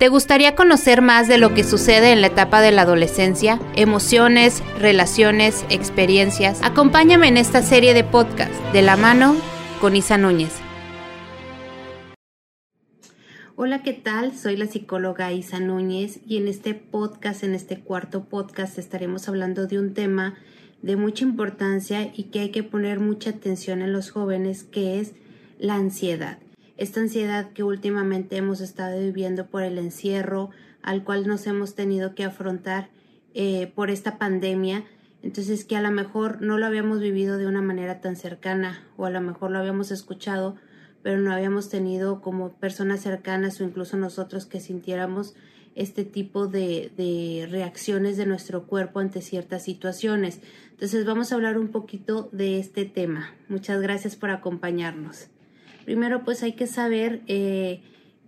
¿Te gustaría conocer más de lo que sucede en la etapa de la adolescencia? Emociones, relaciones, experiencias. Acompáñame en esta serie de podcast de la mano con Isa Núñez. Hola, ¿qué tal? Soy la psicóloga Isa Núñez y en este podcast, en este cuarto podcast, estaremos hablando de un tema de mucha importancia y que hay que poner mucha atención en los jóvenes, que es la ansiedad esta ansiedad que últimamente hemos estado viviendo por el encierro al cual nos hemos tenido que afrontar eh, por esta pandemia, entonces que a lo mejor no lo habíamos vivido de una manera tan cercana o a lo mejor lo habíamos escuchado, pero no habíamos tenido como personas cercanas o incluso nosotros que sintiéramos este tipo de, de reacciones de nuestro cuerpo ante ciertas situaciones. Entonces vamos a hablar un poquito de este tema. Muchas gracias por acompañarnos. Primero, pues hay que saber eh,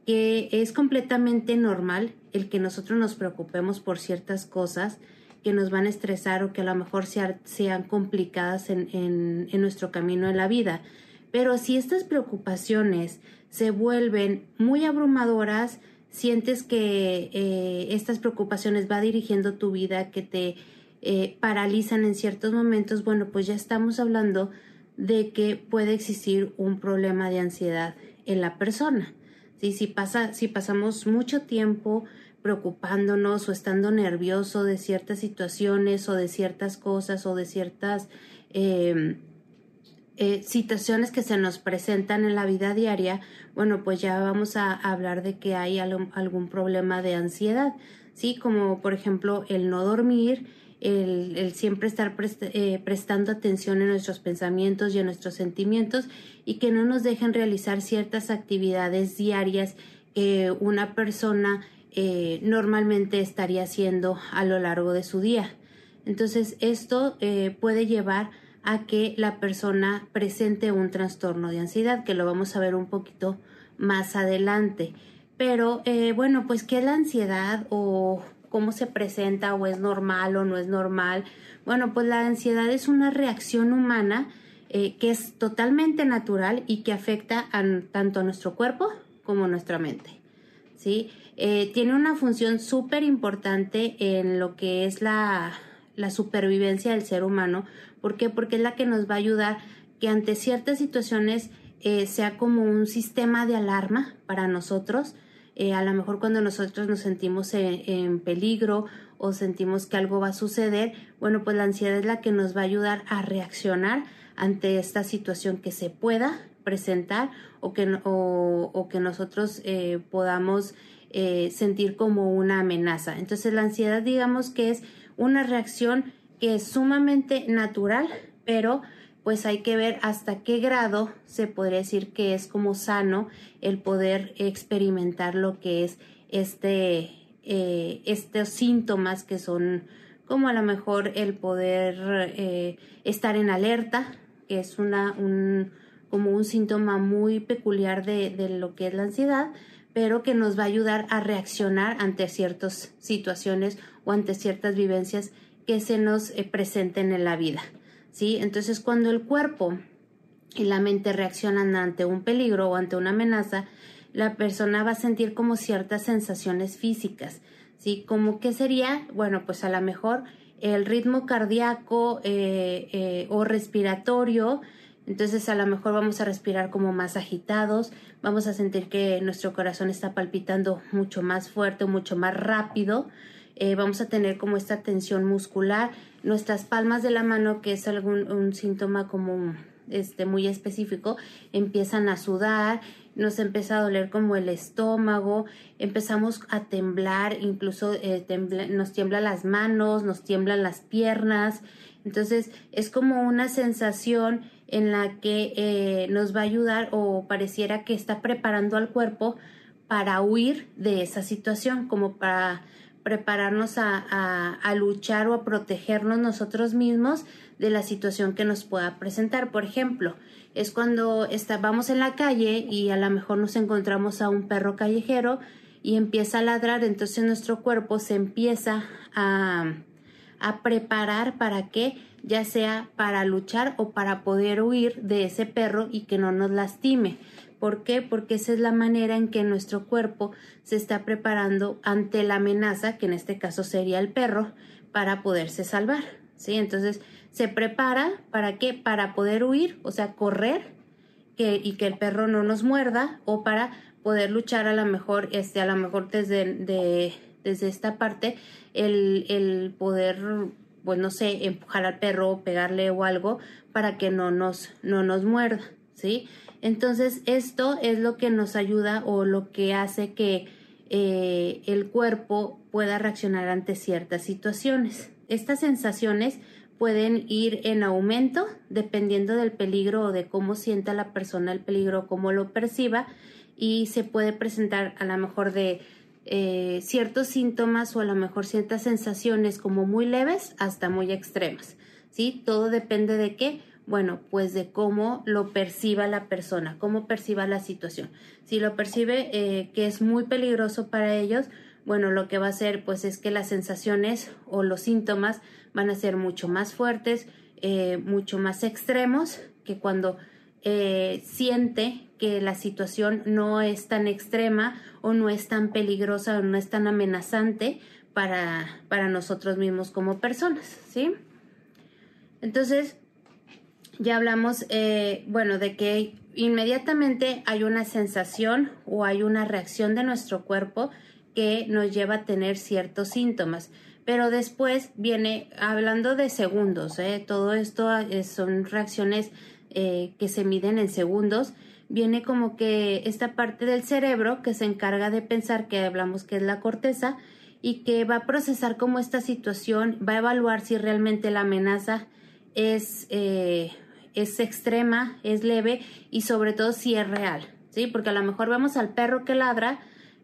que es completamente normal el que nosotros nos preocupemos por ciertas cosas que nos van a estresar o que a lo mejor sean complicadas en, nuestro camino en la vida. Pero si estas preocupaciones se vuelven muy abrumadoras, sientes que eh, estas preocupaciones va dirigiendo tu vida, que te eh, paralizan en ciertos momentos, bueno, pues ya estamos hablando de que puede existir un problema de ansiedad en la persona. Si, pasa, si pasamos mucho tiempo preocupándonos o estando nervioso de ciertas situaciones o de ciertas cosas o de ciertas em, eh, situaciones que se nos presentan en la vida diaria, bueno, pues ya vamos a hablar de que hay algún problema de ansiedad, ¿sí? Como por ejemplo el no dormir, el, siempre estar eh, prestando atención en nuestros pensamientos y en nuestros sentimientos y que no nos dejen realizar ciertas actividades diarias que una persona eh, normalmente estaría haciendo a lo largo de su día. Entonces, esto eh, puede llevar a que la persona presente un trastorno de ansiedad, que lo vamos a ver un poquito más adelante. Pero bueno, pues ¿qué es la ansiedad o cómo se presenta o es normal o no es normal. Bueno, pues la ansiedad es una reacción humana eh, que es totalmente natural y que afecta a, tanto a nuestro cuerpo como a nuestra mente. ¿sí? Eh, tiene una función súper importante en lo que es la, la supervivencia del ser humano. ¿Por qué? Porque es la que nos va a ayudar que ante ciertas situaciones eh, sea como un sistema de alarma para nosotros eh, a lo mejor cuando nosotros nos sentimos en, peligro o sentimos que algo va a suceder, bueno, pues la ansiedad es la que nos va a ayudar a reaccionar ante esta situación que se pueda presentar o que, o, que nosotros eh, podamos eh, sentir como una amenaza. Entonces la ansiedad digamos que es una reacción que es sumamente natural, pero pues hay que ver hasta qué grado se podría decir que es como sano el poder experimentar lo que es este, eh, estos síntomas que son como a lo mejor el poder eh, estar en alerta, que es una, un, como un síntoma muy peculiar de, de lo que es la ansiedad, pero que nos va a ayudar a reaccionar ante ciertas situaciones o ante ciertas vivencias que se nos eh, presenten en la vida. ¿Sí? Entonces, cuando el cuerpo y la mente reaccionan ante un peligro o ante una amenaza, la persona va a sentir como ciertas sensaciones físicas, ¿sí? Como que sería, bueno, pues a lo mejor el ritmo cardíaco eh, eh, o respiratorio, entonces a lo mejor vamos a respirar como más agitados, vamos a sentir que nuestro corazón está palpitando mucho más fuerte, mucho más rápido, eh, vamos a tener como esta tensión muscular, nuestras palmas de la mano, que es algún un síntoma como este muy específico, empiezan a sudar, nos empieza a doler como el estómago, empezamos a temblar, incluso eh, nos tiemblan las manos, nos tiemblan las piernas, entonces es como una sensación en la que eh, nos va a ayudar o pareciera que está preparando al cuerpo para huir de esa situación, como para prepararnos a, a, luchar o a protegernos nosotros mismos de la situación que nos pueda presentar. Por ejemplo, es cuando estábamos en la calle y a lo mejor nos encontramos a un perro callejero y empieza a ladrar, entonces nuestro cuerpo se empieza a, a preparar para que ya sea para luchar o para poder huir de ese perro y que no nos lastime. ¿Por qué? Porque esa es la manera en que nuestro cuerpo se está preparando ante la amenaza, que en este caso sería el perro, para poderse salvar. ¿Sí? Entonces se prepara para qué? Para poder huir, o sea, correr y que el perro no nos muerda o para poder luchar a lo mejor, este, a lo mejor desde, desde esta parte, el, el poder, pues no sé, empujar al perro, pegarle o algo para que no nos, no nos muerda, ¿sí? Entonces, esto es lo que nos ayuda o lo que hace que eh, el cuerpo pueda reaccionar ante ciertas situaciones. Estas sensaciones pueden ir en aumento dependiendo del peligro o de cómo sienta la persona el peligro, cómo lo perciba y se puede presentar a lo mejor de eh, ciertos síntomas o a lo mejor ciertas sensaciones como muy leves hasta muy extremas. ¿sí? Todo depende de qué bueno, pues de cómo lo perciba la persona, cómo perciba la situación. Si lo percibe eh, que es muy peligroso para ellos, bueno, lo que va a hacer pues es que las sensaciones o los síntomas van a ser mucho más fuertes, eh, mucho más extremos que cuando eh, siente que la situación no es tan extrema o no es tan peligrosa o no es tan amenazante para, para nosotros mismos como personas, ¿sí? Entonces, ya hablamos, eh, bueno, de que inmediatamente hay una sensación o hay una reacción de nuestro cuerpo que nos lleva a tener ciertos síntomas. Pero después viene hablando de segundos, ¿eh? todo esto son reacciones eh, que se miden en segundos. Viene como que esta parte del cerebro que se encarga de pensar que hablamos que es la corteza y que va a procesar como esta situación, va a evaluar si realmente la amenaza es eh, es extrema, es leve y sobre todo si es real, ¿sí? Porque a lo mejor vemos al perro que ladra,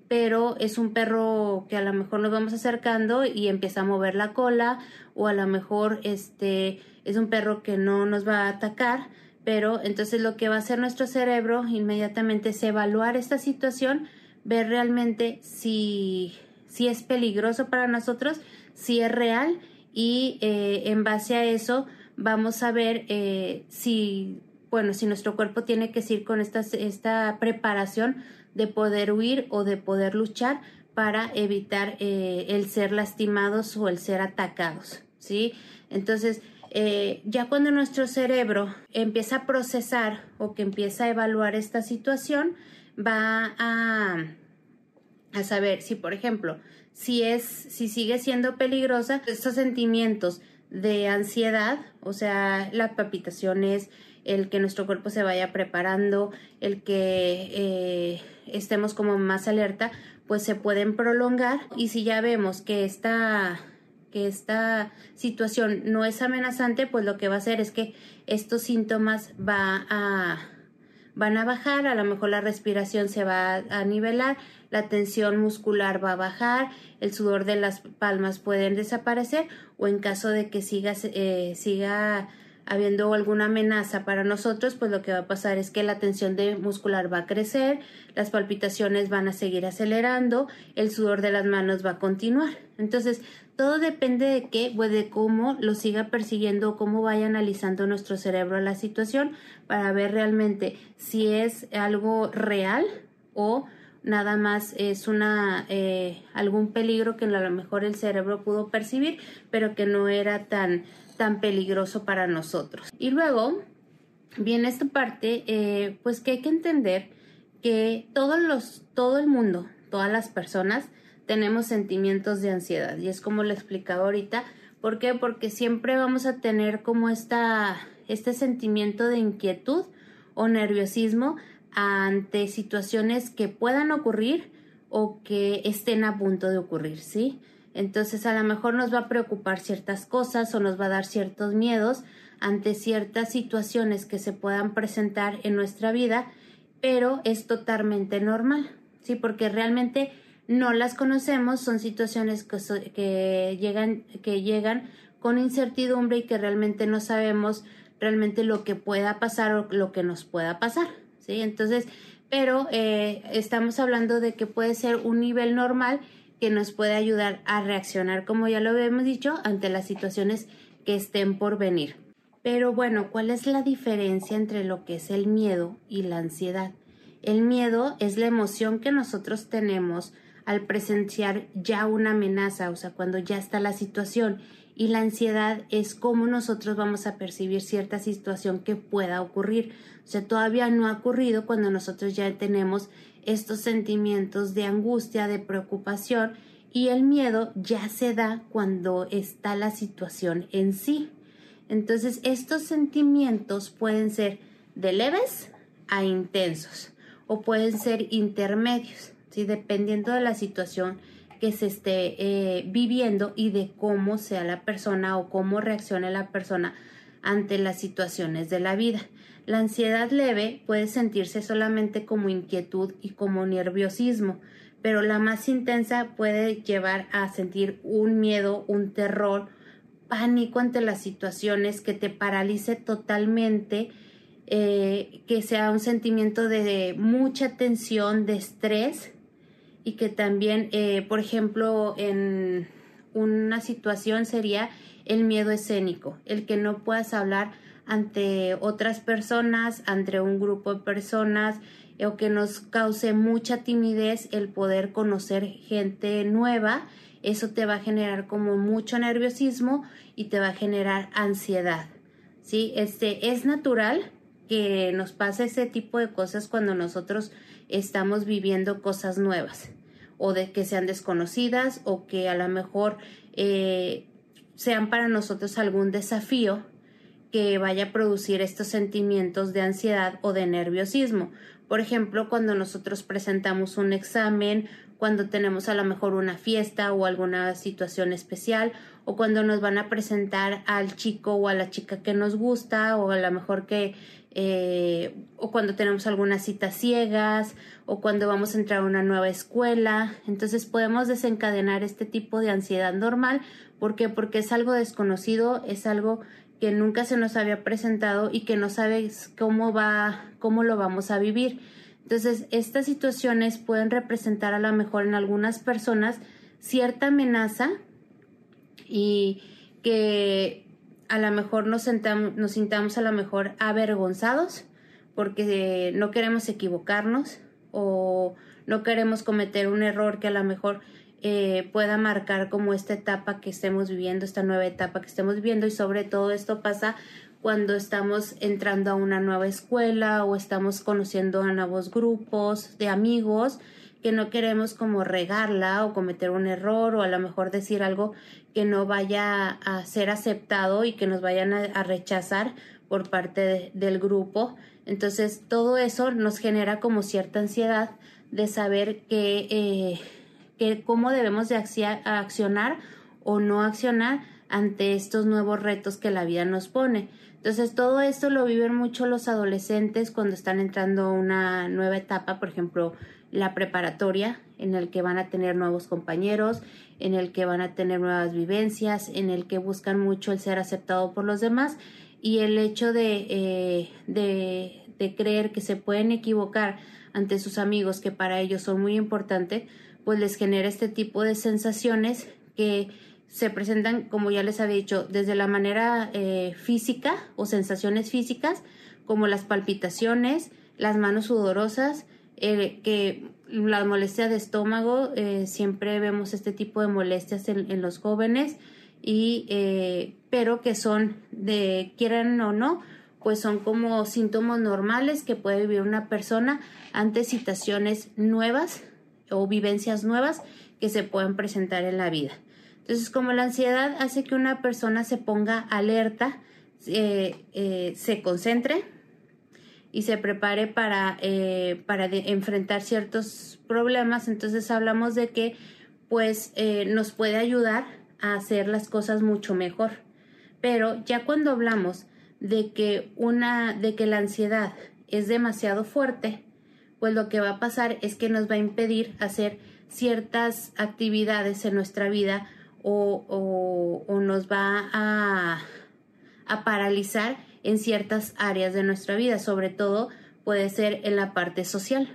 pero es un perro que a lo mejor nos vamos acercando y empieza a mover la cola o a lo mejor este es un perro que no nos va a atacar, pero entonces lo que va a hacer nuestro cerebro inmediatamente es evaluar esta situación, ver realmente si, si es peligroso para nosotros, si es real y eh, en base a eso vamos a ver eh, si, bueno, si nuestro cuerpo tiene que ir con esta, esta preparación de poder huir o de poder luchar para evitar eh, el ser lastimados o el ser atacados, ¿sí? Entonces, eh, ya cuando nuestro cerebro empieza a procesar o que empieza a evaluar esta situación, va a, a saber si, por ejemplo, si es, si sigue siendo peligrosa, estos sentimientos de ansiedad, o sea, las palpitaciones, el que nuestro cuerpo se vaya preparando, el que eh, estemos como más alerta, pues se pueden prolongar. Y si ya vemos que esta que esta situación no es amenazante, pues lo que va a hacer es que estos síntomas va a van a bajar, a lo mejor la respiración se va a nivelar, la tensión muscular va a bajar, el sudor de las palmas pueden desaparecer o en caso de que siga, eh, siga habiendo alguna amenaza para nosotros, pues lo que va a pasar es que la tensión de muscular va a crecer, las palpitaciones van a seguir acelerando, el sudor de las manos va a continuar. Entonces, todo depende de qué, pues de cómo lo siga persiguiendo, cómo vaya analizando nuestro cerebro la situación para ver realmente si es algo real o nada más es una eh, algún peligro que a lo mejor el cerebro pudo percibir, pero que no era tan tan peligroso para nosotros. Y luego viene esta parte, eh, pues que hay que entender que todos los, todo el mundo, todas las personas tenemos sentimientos de ansiedad y es como lo explicaba ahorita. ¿Por qué? Porque siempre vamos a tener como esta, este sentimiento de inquietud o nerviosismo ante situaciones que puedan ocurrir o que estén a punto de ocurrir, ¿sí? Entonces a lo mejor nos va a preocupar ciertas cosas o nos va a dar ciertos miedos ante ciertas situaciones que se puedan presentar en nuestra vida, pero es totalmente normal, ¿sí? Porque realmente no las conocemos, son situaciones que, llegan, que llegan con incertidumbre y que realmente no sabemos realmente lo que pueda pasar o lo que nos pueda pasar, ¿sí? Entonces, pero eh, estamos hablando de que puede ser un nivel normal que nos puede ayudar a reaccionar, como ya lo habíamos dicho, ante las situaciones que estén por venir. Pero bueno, ¿cuál es la diferencia entre lo que es el miedo y la ansiedad? El miedo es la emoción que nosotros tenemos al presenciar ya una amenaza, o sea, cuando ya está la situación. Y la ansiedad es cómo nosotros vamos a percibir cierta situación que pueda ocurrir. O sea, todavía no ha ocurrido cuando nosotros ya tenemos estos sentimientos de angustia, de preocupación y el miedo ya se da cuando está la situación en sí. Entonces, estos sentimientos pueden ser de leves a intensos o pueden ser intermedios, dependiendo de la situación que se esté eh, viviendo y de cómo sea la persona o cómo reaccione la persona ante las situaciones de la vida. La ansiedad leve puede sentirse solamente como inquietud y como nerviosismo, pero la más intensa puede llevar a sentir un miedo, un terror, pánico ante las situaciones que te paralice totalmente, eh, que sea un sentimiento de mucha tensión, de estrés y que también, eh, por ejemplo, en una situación sería el miedo escénico, el que no puedas hablar ante otras personas, ante un grupo de personas, o que nos cause mucha timidez el poder conocer gente nueva, eso te va a generar como mucho nerviosismo y te va a generar ansiedad. ¿Sí? Este es natural que nos pase ese tipo de cosas cuando nosotros estamos viviendo cosas nuevas o de que sean desconocidas o que a lo mejor eh, sean para nosotros algún desafío que vaya a producir estos sentimientos de ansiedad o de nerviosismo. Por ejemplo, cuando nosotros presentamos un examen, cuando tenemos a lo mejor una fiesta o alguna situación especial, o cuando nos van a presentar al chico o a la chica que nos gusta, o a lo mejor que, eh, o cuando tenemos algunas citas ciegas, o cuando vamos a entrar a una nueva escuela. Entonces podemos desencadenar este tipo de ansiedad normal. ¿Por qué? Porque es algo desconocido, es algo que nunca se nos había presentado y que no sabes cómo va, cómo lo vamos a vivir. Entonces, estas situaciones pueden representar a lo mejor en algunas personas cierta amenaza y que a lo mejor nos, sentamos, nos sintamos a lo mejor avergonzados porque no queremos equivocarnos o no queremos cometer un error que a lo mejor eh, pueda marcar como esta etapa que estemos viviendo, esta nueva etapa que estemos viviendo y sobre todo esto pasa cuando estamos entrando a una nueva escuela o estamos conociendo a nuevos grupos de amigos que no queremos como regarla o cometer un error o a lo mejor decir algo que no vaya a ser aceptado y que nos vayan a, rechazar por parte del grupo. Entonces todo eso nos genera como cierta ansiedad de saber que eh, que cómo debemos de accionar o no accionar ante estos nuevos retos que la vida nos pone. Entonces, todo esto lo viven mucho los adolescentes cuando están entrando a una nueva etapa, por ejemplo, la preparatoria, en el que van a tener nuevos compañeros, en el que van a tener nuevas vivencias, en el que buscan mucho el ser aceptado por los demás. Y el hecho de, eh, de, de creer que se pueden equivocar ante sus amigos, que para ellos son muy importantes, pues les genera este tipo de sensaciones que se presentan, como ya les había dicho, desde la manera eh, física o sensaciones físicas, como las palpitaciones, las manos sudorosas, eh, que la molestia de estómago, eh, siempre vemos este tipo de molestias en, los jóvenes, y, pero que son de, quieran o no, pues son como síntomas normales que puede vivir una persona ante situaciones nuevas o vivencias nuevas que se pueden presentar en la vida. Entonces, como la ansiedad hace que una persona se ponga alerta, eh, eh, se concentre y se prepare para, eh, para enfrentar ciertos problemas, entonces hablamos de que pues nos puede ayudar a hacer las cosas mucho mejor. Pero ya cuando hablamos de que una, de que la ansiedad es demasiado fuerte, pues lo que va a pasar es que nos va a impedir hacer ciertas actividades en nuestra vida o, nos va a, a paralizar en ciertas áreas de nuestra vida, sobre todo puede ser en la parte social,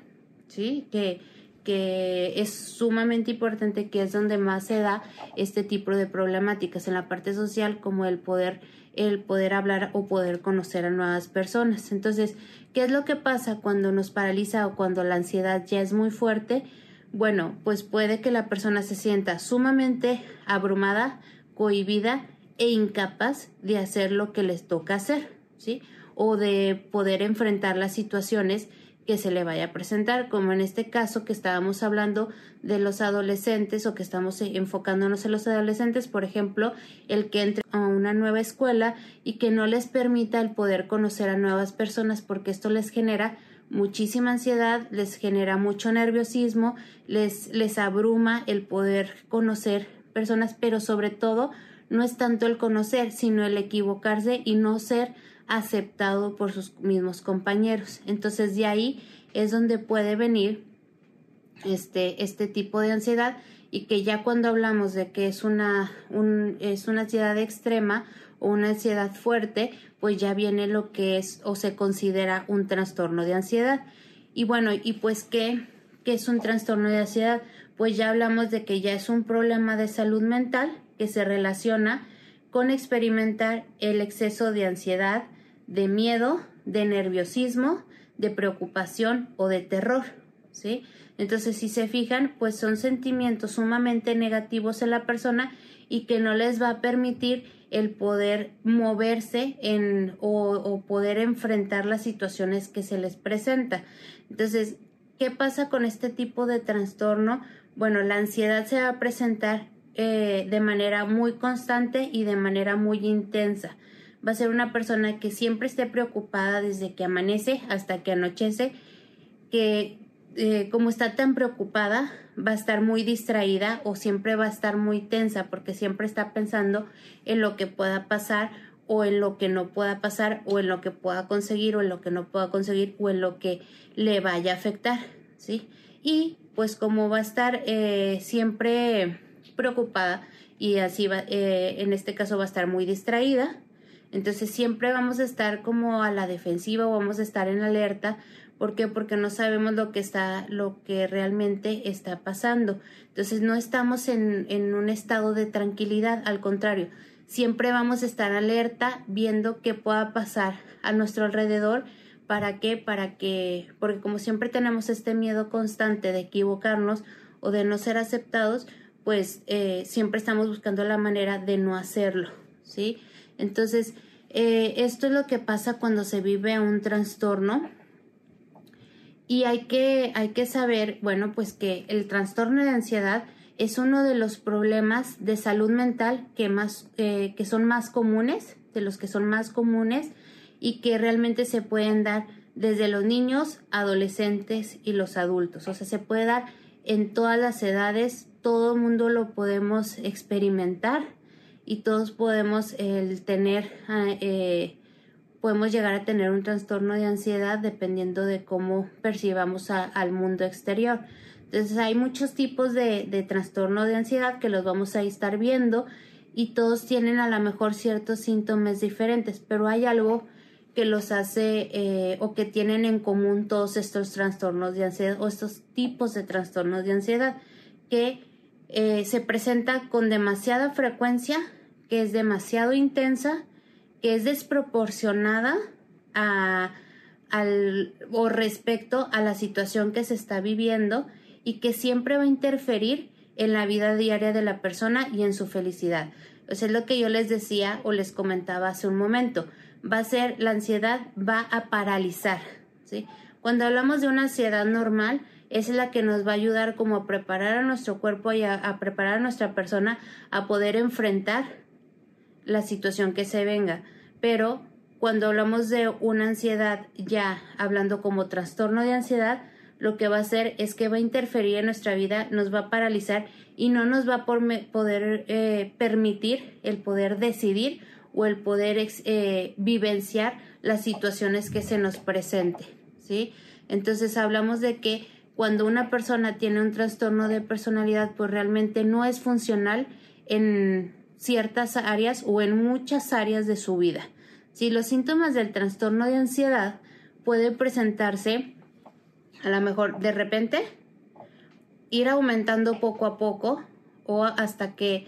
¿sí? Que, que es sumamente importante, que es donde más se da este tipo de problemáticas en la parte social, como el poder, el poder hablar o poder conocer a nuevas personas. Entonces, ¿qué es lo que pasa cuando nos paraliza o cuando la ansiedad ya es muy fuerte? Bueno, pues puede que la persona se sienta sumamente abrumada, cohibida e incapaz de hacer lo que les toca hacer, ¿sí? O de poder enfrentar las situaciones que se le vaya a presentar, como en este caso que estábamos hablando de los adolescentes o que estamos enfocándonos en los adolescentes, por ejemplo, el que entre a una nueva escuela y que no les permita el poder conocer a nuevas personas porque esto les genera muchísima ansiedad, les genera mucho nerviosismo, les, les abruma el poder conocer personas, pero sobre todo no es tanto el conocer, sino el equivocarse y no ser aceptado por sus mismos compañeros. Entonces de ahí es donde puede venir este, este tipo de ansiedad y que ya cuando hablamos de que es una, un, es una ansiedad extrema una ansiedad fuerte, pues ya viene lo que es o se considera un trastorno de ansiedad. Y bueno, y pues ¿qué, qué es un trastorno de ansiedad? Pues ya hablamos de que ya es un problema de salud mental que se relaciona con experimentar el exceso de ansiedad, de miedo, de nerviosismo, de preocupación o de terror, ¿sí? Entonces, si se fijan, pues son sentimientos sumamente negativos en la persona y que no les va a permitir el poder moverse en o, poder enfrentar las situaciones que se les presenta. Entonces, ¿qué pasa con este tipo de trastorno? Bueno, la ansiedad se va a presentar eh, de manera muy constante y de manera muy intensa. Va a ser una persona que siempre esté preocupada desde que amanece hasta que anochece, que eh, como está tan preocupada, va a estar muy distraída o siempre va a estar muy tensa porque siempre está pensando en lo que pueda pasar o en lo que no pueda pasar o en lo que pueda conseguir o en lo que no pueda conseguir o en lo que le vaya a afectar, ¿sí? Y pues como va a estar eh, siempre preocupada y así va, eh, en este caso va a estar muy distraída. Entonces siempre vamos a estar como a la defensiva o vamos a estar en alerta. ¿Por qué? Porque no sabemos lo que está, lo que realmente está pasando. Entonces no estamos en, en un estado de tranquilidad, al contrario, siempre vamos a estar alerta viendo qué pueda pasar a nuestro alrededor. ¿Para qué? Para que, porque como siempre tenemos este miedo constante de equivocarnos o de no ser aceptados, pues eh, siempre estamos buscando la manera de no hacerlo, ¿sí? Entonces, eh, esto es lo que pasa cuando se vive un trastorno y hay que, hay que saber, bueno, pues que el trastorno de ansiedad es uno de los problemas de salud mental que, más, eh, que son más comunes, de los que son más comunes y que realmente se pueden dar desde los niños, adolescentes y los adultos. O sea, se puede dar en todas las edades, todo mundo lo podemos experimentar y todos podemos el tener, ah, eh, podemos llegar a tener un trastorno de ansiedad dependiendo de cómo percibamos al mundo exterior. Entonces hay muchos tipos de, de trastorno de ansiedad que los vamos a estar viendo y todos tienen a lo mejor ciertos síntomas diferentes, pero hay algo que los hace eh, o que tienen en común todos estos trastornos de ansiedad o estos tipos de trastornos de ansiedad que eh, se presenta con demasiada frecuencia, que es demasiado intensa, que es desproporcionada a, al, o respecto a la situación que se está viviendo y que siempre va a interferir en la vida diaria de la persona y en su felicidad. Eso es lo que yo les decía o les comentaba hace un momento. Va a ser, la ansiedad va a paralizar, ¿sí? Cuando hablamos de una ansiedad normal, es la que nos va a ayudar como a preparar a nuestro cuerpo y a, preparar a nuestra persona a poder enfrentar la situación que se venga. Pero cuando hablamos de una ansiedad ya hablando como trastorno de ansiedad, lo que va a hacer es que va a interferir en nuestra vida, nos va a paralizar y no nos va a poder eh, permitir el poder decidir o el poder eh, vivenciar las situaciones que se nos presenten, ¿sí? Entonces hablamos de que cuando una persona tiene un trastorno de personalidad, pues realmente no es funcional en ciertas áreas o en muchas áreas de su vida. Si los síntomas del trastorno de ansiedad pueden presentarse a lo mejor de repente ir aumentando poco a poco o hasta que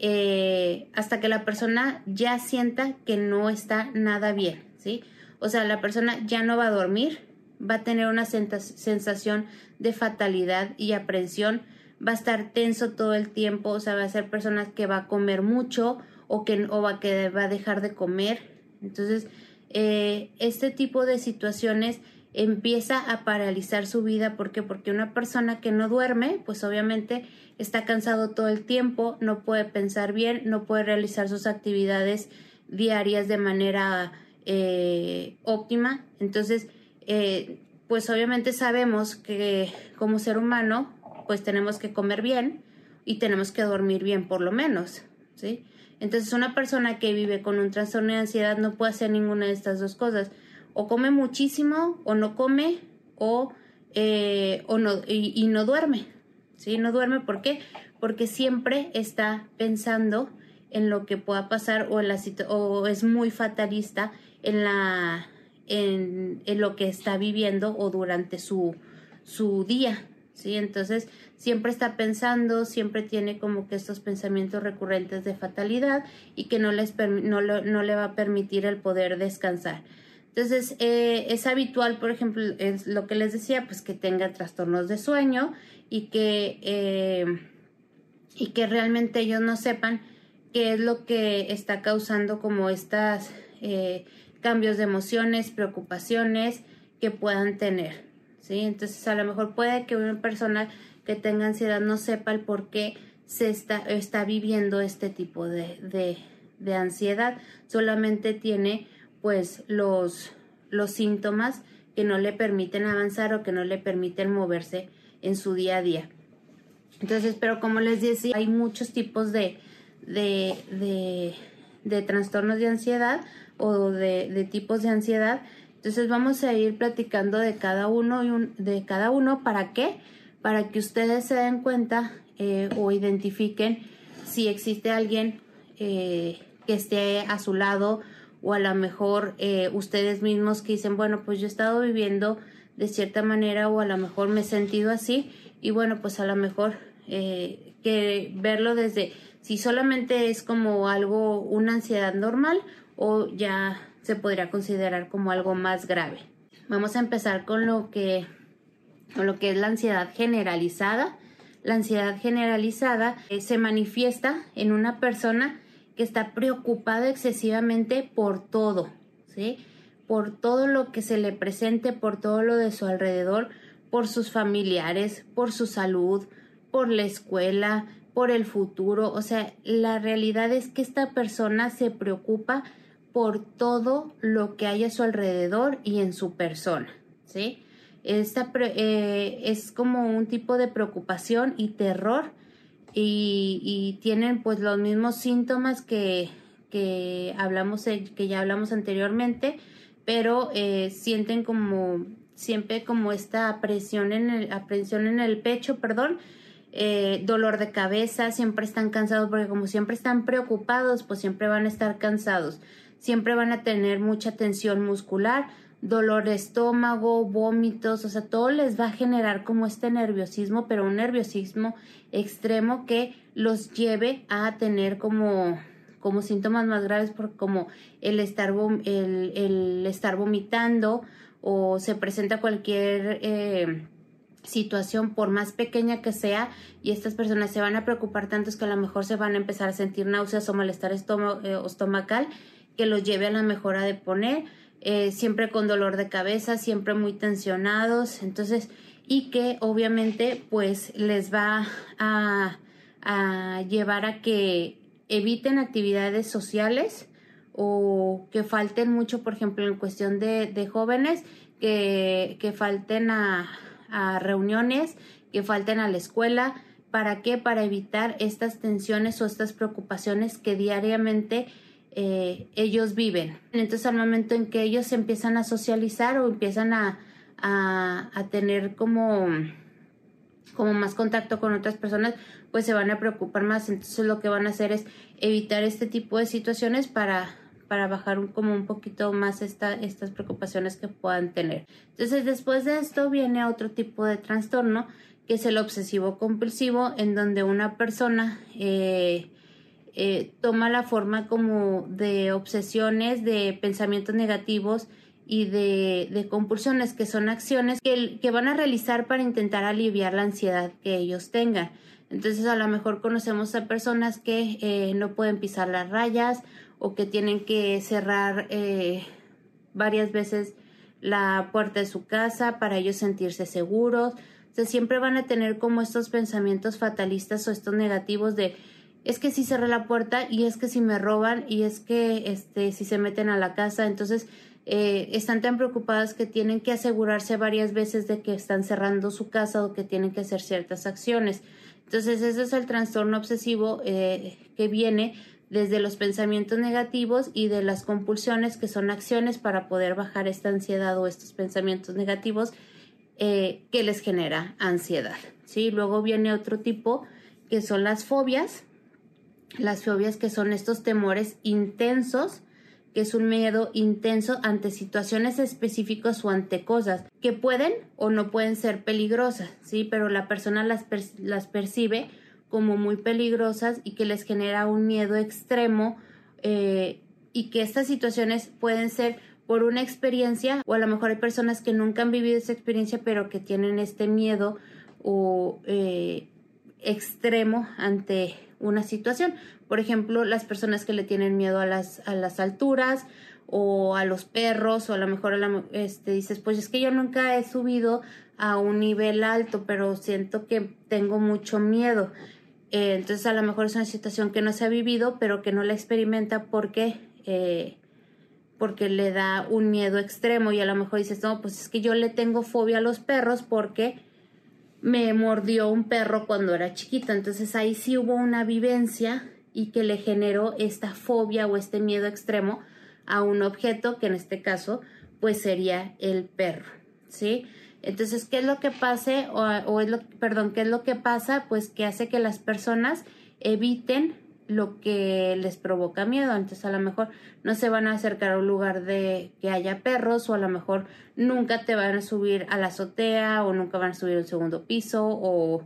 eh, hasta que la persona ya sienta que no está nada bien, ¿sí? O sea, la persona ya no va a dormir, va a tener una sensación de fatalidad y aprensión, va a estar tenso todo el tiempo, o sea, va a ser persona que va a comer mucho o que o va, que va a dejar de comer. Entonces, eh, este tipo de situaciones empieza a paralizar su vida. ¿Por qué? Porque una persona que no duerme, pues obviamente está cansado todo el tiempo, no puede pensar bien, no puede realizar sus actividades diarias de manera eh, óptima. Entonces, eh, pues obviamente sabemos que como ser humano, pues tenemos que comer bien y tenemos que dormir bien por lo menos, ¿sí? Entonces, una persona que vive con un trastorno de ansiedad no puede hacer ninguna de estas dos cosas o come muchísimo o no come o, eh, o no, y, no duerme. ¿sí? No duerme, ¿por qué? Porque siempre está pensando en lo que pueda pasar o, en la o es muy fatalista en, la, en, en, lo que está viviendo o durante su, su día. ¿Sí? Entonces, siempre está pensando, siempre tiene como que estos pensamientos recurrentes de fatalidad y que no, les no, no le va a permitir el poder descansar. Entonces, eh, es habitual, por ejemplo, es lo que les decía, pues que tenga trastornos de sueño y que, eh, y que realmente ellos no sepan qué es lo que está causando como estos eh, cambios de emociones, preocupaciones que puedan tener. ¿Sí? Entonces, a lo mejor puede que una persona que tenga ansiedad no sepa el por qué se está, está viviendo este tipo de, de, de ansiedad, solamente tiene pues los, los síntomas que no le permiten avanzar o que no le permiten moverse en su día a día. Entonces, pero como les decía, hay muchos tipos de, de, de, trastornos de ansiedad o de, de, tipos de ansiedad. Entonces vamos a ir platicando de cada uno y un, de cada uno para qué, para que ustedes se den cuenta eh, o identifiquen si existe alguien eh, que esté a su lado o a lo mejor eh, ustedes mismos que dicen, bueno, pues yo he estado viviendo de cierta manera o a lo mejor me he sentido así y bueno, pues a lo mejor eh, que verlo desde si solamente es como algo, una ansiedad normal o ya se podría considerar como algo más grave. Vamos a empezar con lo que, con lo que es la ansiedad generalizada. La ansiedad generalizada eh, se manifiesta en una persona que está preocupada excesivamente por todo, ¿sí? Por todo lo que se le presente, por todo lo de su alrededor, por sus familiares, por su salud, por la escuela, por el futuro. O sea, la realidad es que esta persona se preocupa por todo lo que hay a su alrededor y en su persona, ¿sí? Esta eh, es como un tipo de preocupación y terror y, tienen pues los mismos síntomas que, que hablamos que ya hablamos anteriormente pero eh, sienten como siempre como esta presión en el presión en el pecho perdón eh, dolor de cabeza siempre están cansados porque como siempre están preocupados pues siempre van a estar cansados siempre van a tener mucha tensión muscular dolor estómago, vómitos, o sea, todo les va a generar como este nerviosismo, pero un nerviosismo extremo que los lleve a tener como, como síntomas más graves por como el estar, el, el estar vomitando o se presenta cualquier eh, situación por más pequeña que sea y estas personas se van a preocupar tanto es que a lo mejor se van a empezar a sentir náuseas o malestar eh, estomacal que los lleve a la mejora de poner eh, siempre con dolor de cabeza, siempre muy tensionados, entonces, y que obviamente pues les va a, llevar a que eviten actividades sociales o que falten mucho, por ejemplo, en cuestión de, jóvenes, que, que falten a reuniones, que falten a la escuela, ¿Para qué? Para evitar estas tensiones o estas preocupaciones que diariamente eh, ellos viven. Entonces al momento en que ellos empiezan a socializar o empiezan a, a, tener como, como más contacto con otras personas, pues se van a preocupar más. Entonces lo que van a hacer es evitar este tipo de situaciones para, para bajar como un poquito más esta, estas preocupaciones que puedan tener. Entonces después de esto viene otro tipo de trastorno que es el obsesivo compulsivo, en donde una persona eh, eh, toma la forma como de obsesiones, de pensamientos negativos y de, compulsiones, que son acciones que, que, van a realizar para intentar aliviar la ansiedad que ellos tengan. Entonces a lo mejor conocemos a personas que eh, no pueden pisar las rayas o que tienen que cerrar varias veces la puerta de su casa para ellos sentirse seguros sea, siempre van a tener como estos pensamientos fatalistas o estos negativos de es que si cerré la puerta y es que si me roban y es que este si se meten a la casa, entonces eh, están tan preocupadas que tienen que asegurarse varias veces de que están cerrando su casa o que tienen que hacer ciertas acciones. Entonces ese es el trastorno obsesivo eh, que viene desde los pensamientos negativos y de las compulsiones que son acciones para poder bajar esta ansiedad o estos pensamientos negativos eh, que les genera ansiedad. ¿sí? Luego viene otro tipo que son las fobias. Las fobias que son estos temores intensos, que es un miedo intenso ante situaciones específicas o ante cosas que pueden o no pueden ser peligrosas, ¿sí? Pero la persona las, las percibe como muy peligrosas y que les genera un miedo extremo eh, y que estas situaciones pueden ser por una experiencia o a lo mejor hay personas que nunca han vivido esa experiencia pero que tienen este miedo o eh, extremo ante una situación. Por ejemplo, las personas que le tienen miedo a las, a las alturas o a los perros o a lo mejor este, dices, pues es que yo nunca he subido a un nivel alto, pero siento que tengo mucho miedo. Eh, entonces a lo mejor es una situación que no se ha vivido, pero que no la experimenta porque eh, porque le da un miedo extremo y a lo mejor dices, no, pues es que yo le tengo fobia a los perros porque me mordió un perro cuando era chiquita. Entonces ahí sí hubo una vivencia y que le generó esta fobia o este miedo extremo a un objeto que en este caso pues sería el perro, ¿sí? Entonces, ¿qué es lo que pase o, o es lo, perdón, qué es lo que pasa? Pues que hace que las personas eviten lo que les provoca miedo. Entonces a lo mejor no se van a acercar a un lugar de que haya perros o a lo mejor nunca te van a subir a la azotea o nunca van a subir al segundo piso o,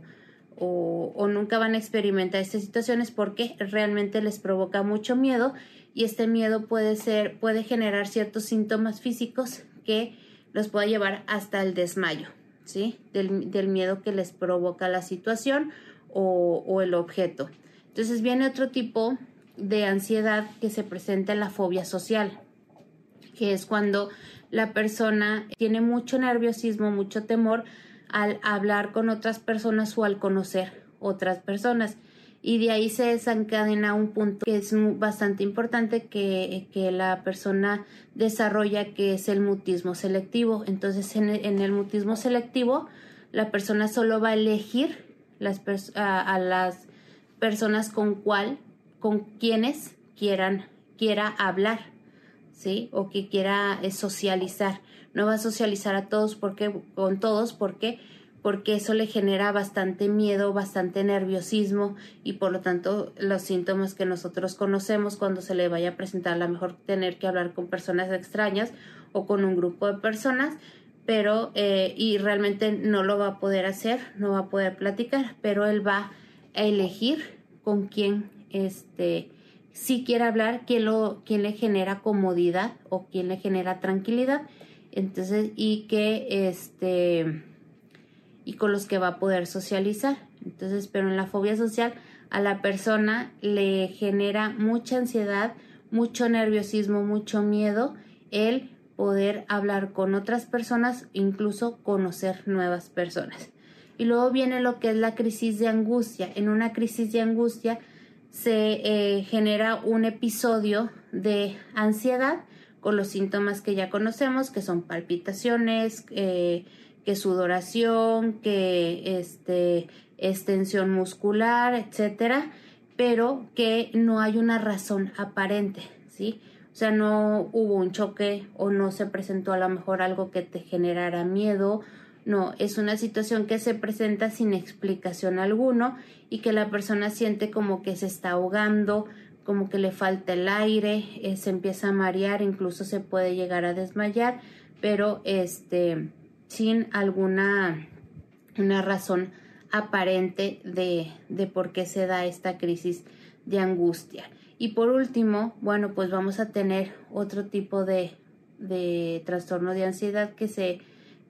o, nunca van a experimentar estas situaciones porque realmente les provoca mucho miedo y este miedo puede ser, puede generar ciertos síntomas físicos que los pueda llevar hasta el desmayo, ¿sí? Del, del miedo que les provoca la situación o, o el objeto. Entonces viene otro tipo de ansiedad que se presenta en la fobia social, que es cuando la persona tiene mucho nerviosismo, mucho temor al hablar con otras personas o al conocer otras personas. Y de ahí se desencadena un punto que es bastante importante que, que la persona desarrolla, que es el mutismo selectivo. Entonces, en el, mutismo selectivo, la persona solo va a elegir las a, a las personas con cual, con quienes quieran, quiera hablar, ¿sí? O que quiera eh, socializar. No va a socializar a todos porque, con todos porque, porque eso le genera bastante miedo, bastante nerviosismo y por lo tanto los síntomas que nosotros conocemos cuando se le vaya a presentar, a lo mejor tener que hablar con personas extrañas o con un grupo de personas, pero eh, y realmente no lo va a poder hacer, no va a poder platicar, pero él va elegir con quién este si quiere hablar, quién lo quién le genera comodidad o quién le genera tranquilidad. Entonces, y que este y con los que va a poder socializar. Entonces, pero en la fobia social a la persona le genera mucha ansiedad, mucho nerviosismo, mucho miedo el poder hablar con otras personas, incluso conocer nuevas personas. Y luego viene lo que es la crisis de angustia. En una crisis de angustia se eh, genera un episodio de ansiedad con los síntomas que ya conocemos, que son palpitaciones, eh, que sudoración, que este, extensión muscular, etcétera, pero que no hay una razón aparente, ¿sí? O sea, no hubo un choque o no se presentó a lo mejor algo que te generara miedo no, es una situación que se presenta sin explicación alguno y que la persona siente como que se está ahogando, como que le falta el aire, eh, se empieza a marear, incluso se puede llegar a desmayar, pero este sin alguna una razón aparente de, de por qué se da esta crisis de angustia. Y por último, bueno, pues vamos a tener otro tipo de, de trastorno de ansiedad que, se,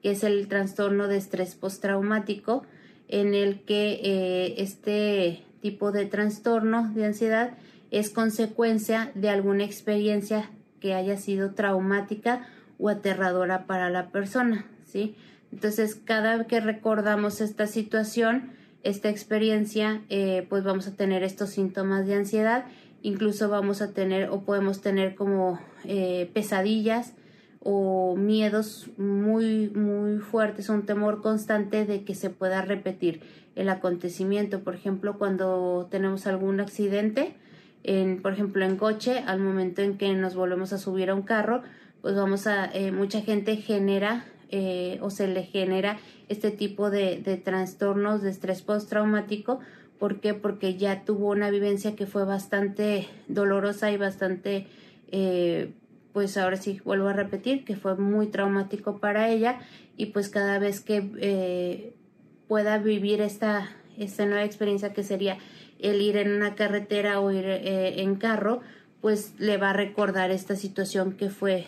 que es el trastorno de estrés postraumático, en el que eh, este tipo de trastorno de ansiedad es consecuencia de alguna experiencia que haya sido traumática o aterradora para la persona, ¿sí? Entonces, cada vez que recordamos esta situación, esta experiencia, eh, pues vamos a tener estos síntomas de ansiedad, incluso vamos a tener o podemos tener como eh, pesadillas o miedos muy, muy fuertes, un temor constante de que se pueda repetir el acontecimiento. Por ejemplo, cuando tenemos algún accidente, en, por ejemplo, en coche, al momento en que nos volvemos a subir a un carro, pues vamos a, eh, mucha gente genera eh, o se le genera este tipo de, de trastornos de estrés postraumático. ¿Por qué? Porque ya tuvo una vivencia que fue bastante dolorosa y bastante, eh, pues ahora sí, vuelvo a repetir, que fue muy traumático para ella y pues cada vez que eh, pueda vivir esta, esta nueva experiencia que sería el ir en una carretera o ir en carro, pues le va a recordar esta situación que fue,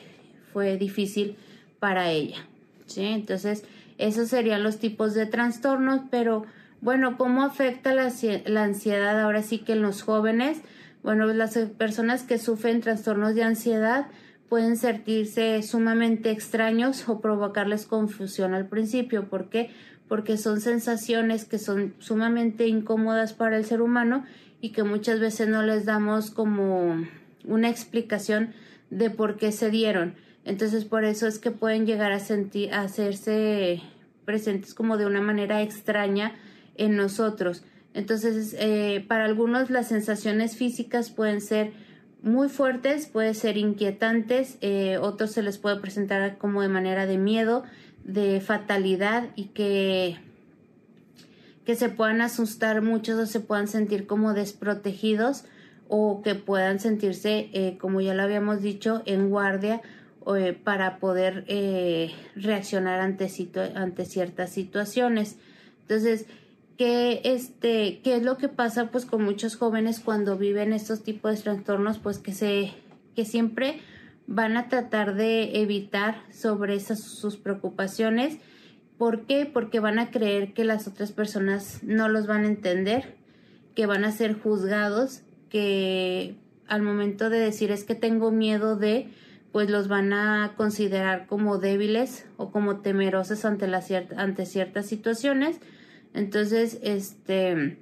fue difícil para ella. ¿sí? Entonces, esos serían los tipos de trastornos, pero bueno, ¿cómo afecta la, la ansiedad ahora sí que en los jóvenes? Bueno, las personas que sufren trastornos de ansiedad pueden sentirse sumamente extraños o provocarles confusión al principio. ¿Por qué? Porque son sensaciones que son sumamente incómodas para el ser humano y que muchas veces no les damos como una explicación de por qué se dieron. Entonces por eso es que pueden llegar a sentir, a hacerse presentes como de una manera extraña en nosotros. Entonces, eh, para algunos las sensaciones físicas pueden ser muy fuertes, pueden ser inquietantes, eh, otros se les puede presentar como de manera de miedo, de fatalidad y que, que se puedan asustar muchos o se puedan sentir como desprotegidos o que puedan sentirse, eh, como ya lo habíamos dicho, en guardia eh, para poder reaccionar ante, ante ciertas situaciones. Entonces, ¿qué, este, ¿qué es lo que pasa pues con muchos jóvenes cuando viven estos tipos de trastornos? Pues que, se, que siempre van a tratar de evitar sobre esas sus preocupaciones. ¿Por qué? Porque van a creer que las otras personas no los van a entender, que van a ser juzgados, que al momento de decir es que tengo miedo de, pues los van a considerar como débiles o como temerosos ante, la ante ciertas situaciones. Entonces, este,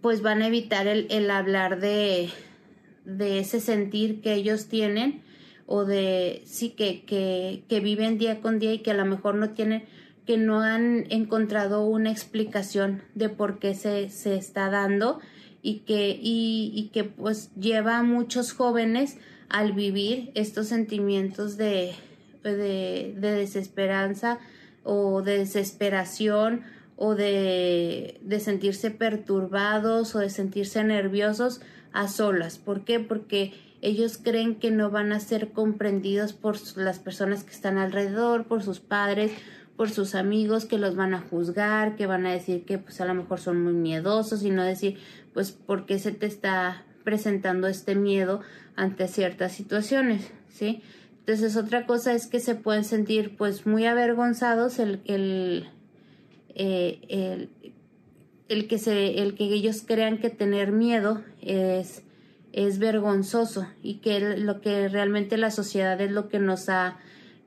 pues van a evitar el, el hablar de, de, ese sentir que ellos tienen o de, sí, que, que, que viven día con día y que a lo mejor no tienen, que no han encontrado una explicación de por qué se, se está dando y que, y, que pues lleva a muchos jóvenes al vivir estos sentimientos de, de, desesperanza o de desesperación o de, de, sentirse perturbados o de sentirse nerviosos a solas. ¿Por qué? Porque ellos creen que no van a ser comprendidos por las personas que están alrededor, por sus padres, por sus amigos, que los van a juzgar, que van a decir que pues a lo mejor son muy miedosos y no decir pues por qué se te está presentando este miedo ante ciertas situaciones, ¿sí? Entonces otra cosa es que se pueden sentir pues muy avergonzados el, el, eh, el, que, se, el que ellos crean que tener miedo es, es vergonzoso y que lo que realmente la sociedad es lo que nos ha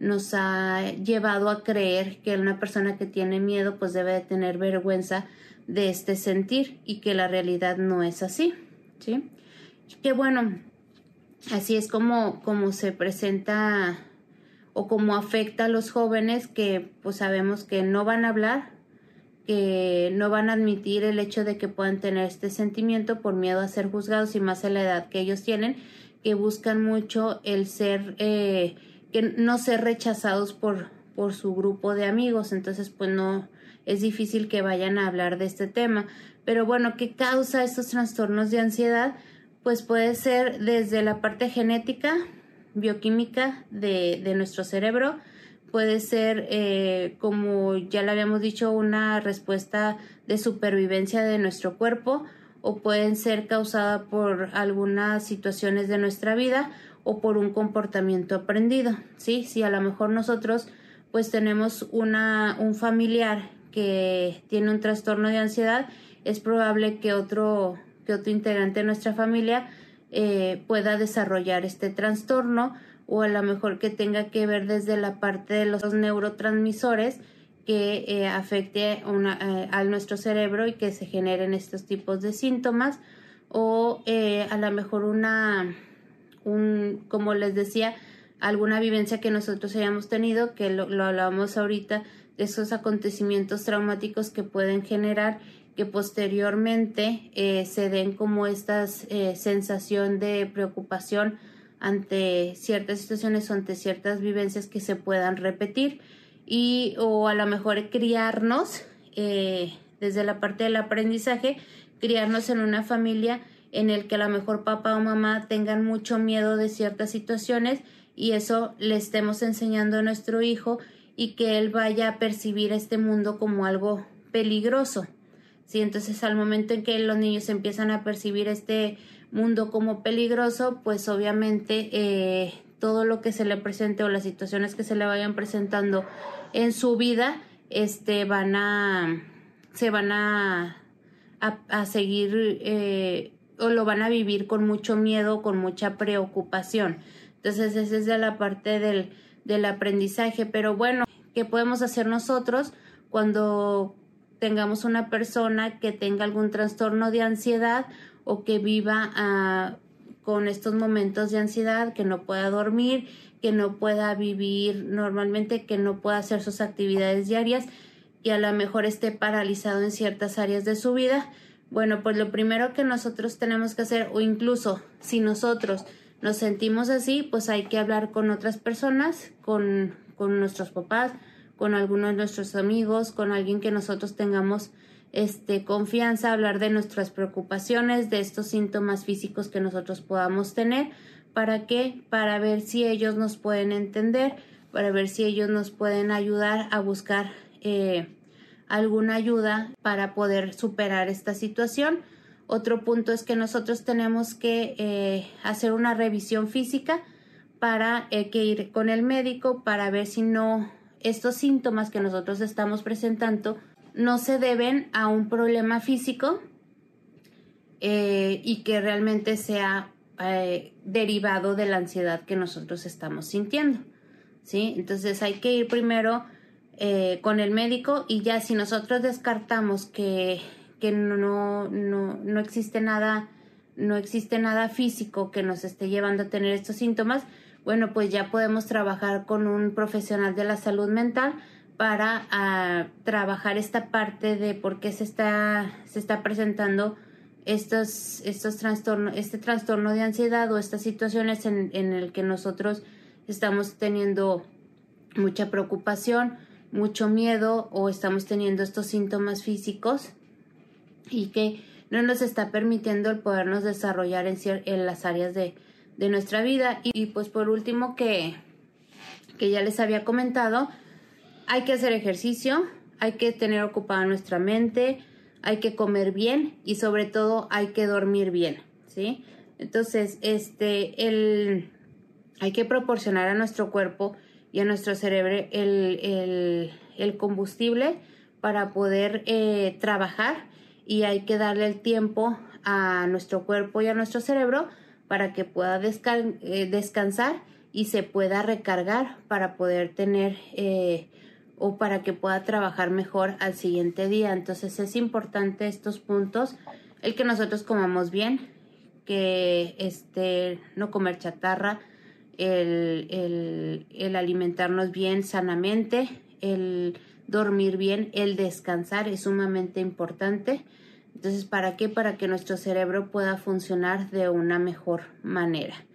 nos ha llevado a creer que una persona que tiene miedo pues debe de tener vergüenza de este sentir y que la realidad no es así, ¿sí? Que bueno, así es como, como se presenta o como afecta a los jóvenes que pues sabemos que no van a hablar, que no van a admitir el hecho de que puedan tener este sentimiento por miedo a ser juzgados y más a la edad que ellos tienen, que buscan mucho el ser, eh, que no ser rechazados por, por su grupo de amigos, entonces pues no, es difícil que vayan a hablar de este tema. Pero bueno, ¿qué causa estos trastornos de ansiedad? pues puede ser desde la parte genética, bioquímica de, nuestro cerebro, puede ser, eh, como ya le habíamos dicho, una respuesta de supervivencia de nuestro cuerpo o pueden ser causadas por algunas situaciones de nuestra vida o por un comportamiento aprendido, ¿sí? Si a lo mejor nosotros pues tenemos una, un familiar que tiene un trastorno de ansiedad, es probable que otro, que otro integrante de nuestra familia eh, pueda desarrollar este trastorno o a lo mejor que tenga que ver desde la parte de los neurotransmisores que eh, afecte eh, a nuestro cerebro y que se generen estos tipos de síntomas o eh, a lo mejor una, un, como les decía, alguna vivencia que nosotros hayamos tenido, que lo, lo hablábamos ahorita, de esos acontecimientos traumáticos que pueden generar que posteriormente se den como esta sensación de preocupación ante ciertas situaciones o ante ciertas vivencias que se puedan repetir y o a lo mejor criarnos eh, desde la parte del aprendizaje, criarnos en una familia en el que a lo mejor papá o mamá tengan mucho miedo de ciertas situaciones y eso le estemos enseñando a nuestro hijo y que él vaya a percibir este mundo como algo peligroso. ¿Sí? Entonces al momento en que los niños empiezan a percibir este mundo como peligroso, pues obviamente eh, todo lo que se le presente o las situaciones que se le vayan presentando en su vida, este, van a, se van a, a, seguir eh, o lo van a vivir con mucho miedo, con mucha preocupación. Entonces, esa es de la parte del, del aprendizaje. Pero bueno, ¿qué podemos hacer nosotros cuando tengamos una persona que tenga algún trastorno de ansiedad o que viva ah, con estos momentos de ansiedad, que no pueda dormir, que no pueda vivir normalmente, que no pueda hacer sus actividades diarias y a lo mejor esté paralizado en ciertas áreas de su vida. Bueno, pues lo primero que nosotros tenemos que hacer, o incluso si nosotros nos sentimos así, pues hay que hablar con otras personas, con, con nuestros papás, con algunos de nuestros amigos, con alguien que nosotros tengamos este, confianza, hablar de nuestras preocupaciones, de estos síntomas físicos que nosotros podamos tener. ¿Para qué? Para ver si ellos nos pueden entender, para ver si ellos nos pueden ayudar a buscar eh, alguna ayuda para poder superar esta situación. Otro punto es que nosotros tenemos que eh, hacer una revisión física para eh, que ir con el médico para ver si no estos síntomas que nosotros estamos presentando no se deben a un problema físico eh, y que realmente sea eh, derivado de la ansiedad que nosotros estamos sintiendo. ¿sí? Entonces hay que ir primero eh, con el médico y ya si nosotros descartamos que, que no, no, no, existe nada, no existe nada físico que nos esté llevando a tener estos síntomas, bueno, pues ya podemos trabajar con un profesional de la salud mental para ah, trabajar esta parte de por qué se está, se está presentando estos, estos trastornos, este trastorno de ansiedad o estas situaciones en, en el que nosotros estamos teniendo mucha preocupación, mucho miedo o estamos teniendo estos síntomas físicos y que no nos está permitiendo el podernos desarrollar en, en las áreas de, de nuestra vida. Y, pues por último que, que ya les había comentado, hay que hacer ejercicio, hay que tener ocupada nuestra mente, hay que comer bien y sobre todo hay que dormir bien, ¿sí? Entonces, este, el, hay que proporcionar a nuestro cuerpo y a nuestro cerebro el, el, combustible para poder eh, trabajar y hay que darle el tiempo a nuestro cuerpo y a nuestro cerebro para que pueda eh, descansar y se pueda recargar para poder tener eh, o para que pueda trabajar mejor al siguiente día. Entonces es importante estos puntos, el que nosotros comamos bien, que este, no comer chatarra, el, el, el alimentarnos bien sanamente, el dormir bien, el descansar es sumamente importante. Entonces, ¿para qué? Para que nuestro cerebro pueda funcionar de una mejor manera.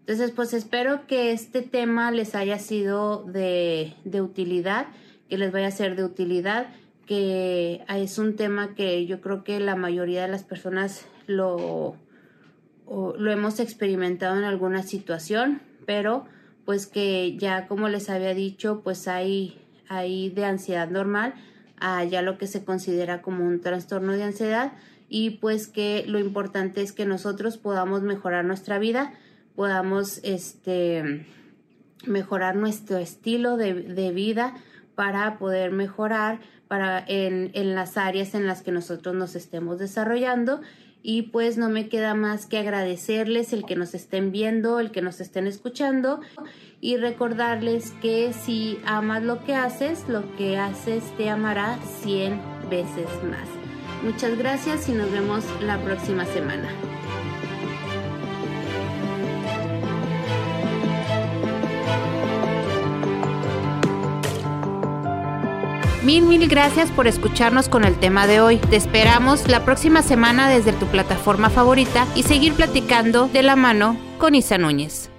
Entonces, pues espero que este tema les haya sido de, de utilidad que les vaya a ser de utilidad, que es un tema que yo creo que la mayoría de las personas lo, lo hemos experimentado en alguna situación, pero pues que ya como les había dicho, pues hay, hay de ansiedad normal a ya lo que se considera como un trastorno de ansiedad y pues que lo importante es que nosotros podamos mejorar nuestra vida, podamos este mejorar nuestro estilo de, de vida para poder mejorar para en, en las áreas en las que nosotros nos estemos desarrollando y pues no me queda más que agradecerles el que nos estén viendo, el que nos estén escuchando y recordarles que si amas lo que haces, lo que haces te amará 100 veces más. Muchas gracias y nos vemos la próxima semana. Mil, mil gracias por escucharnos con el tema de hoy. Te esperamos la próxima semana desde tu plataforma favorita y seguir platicando de la mano con Isa Núñez.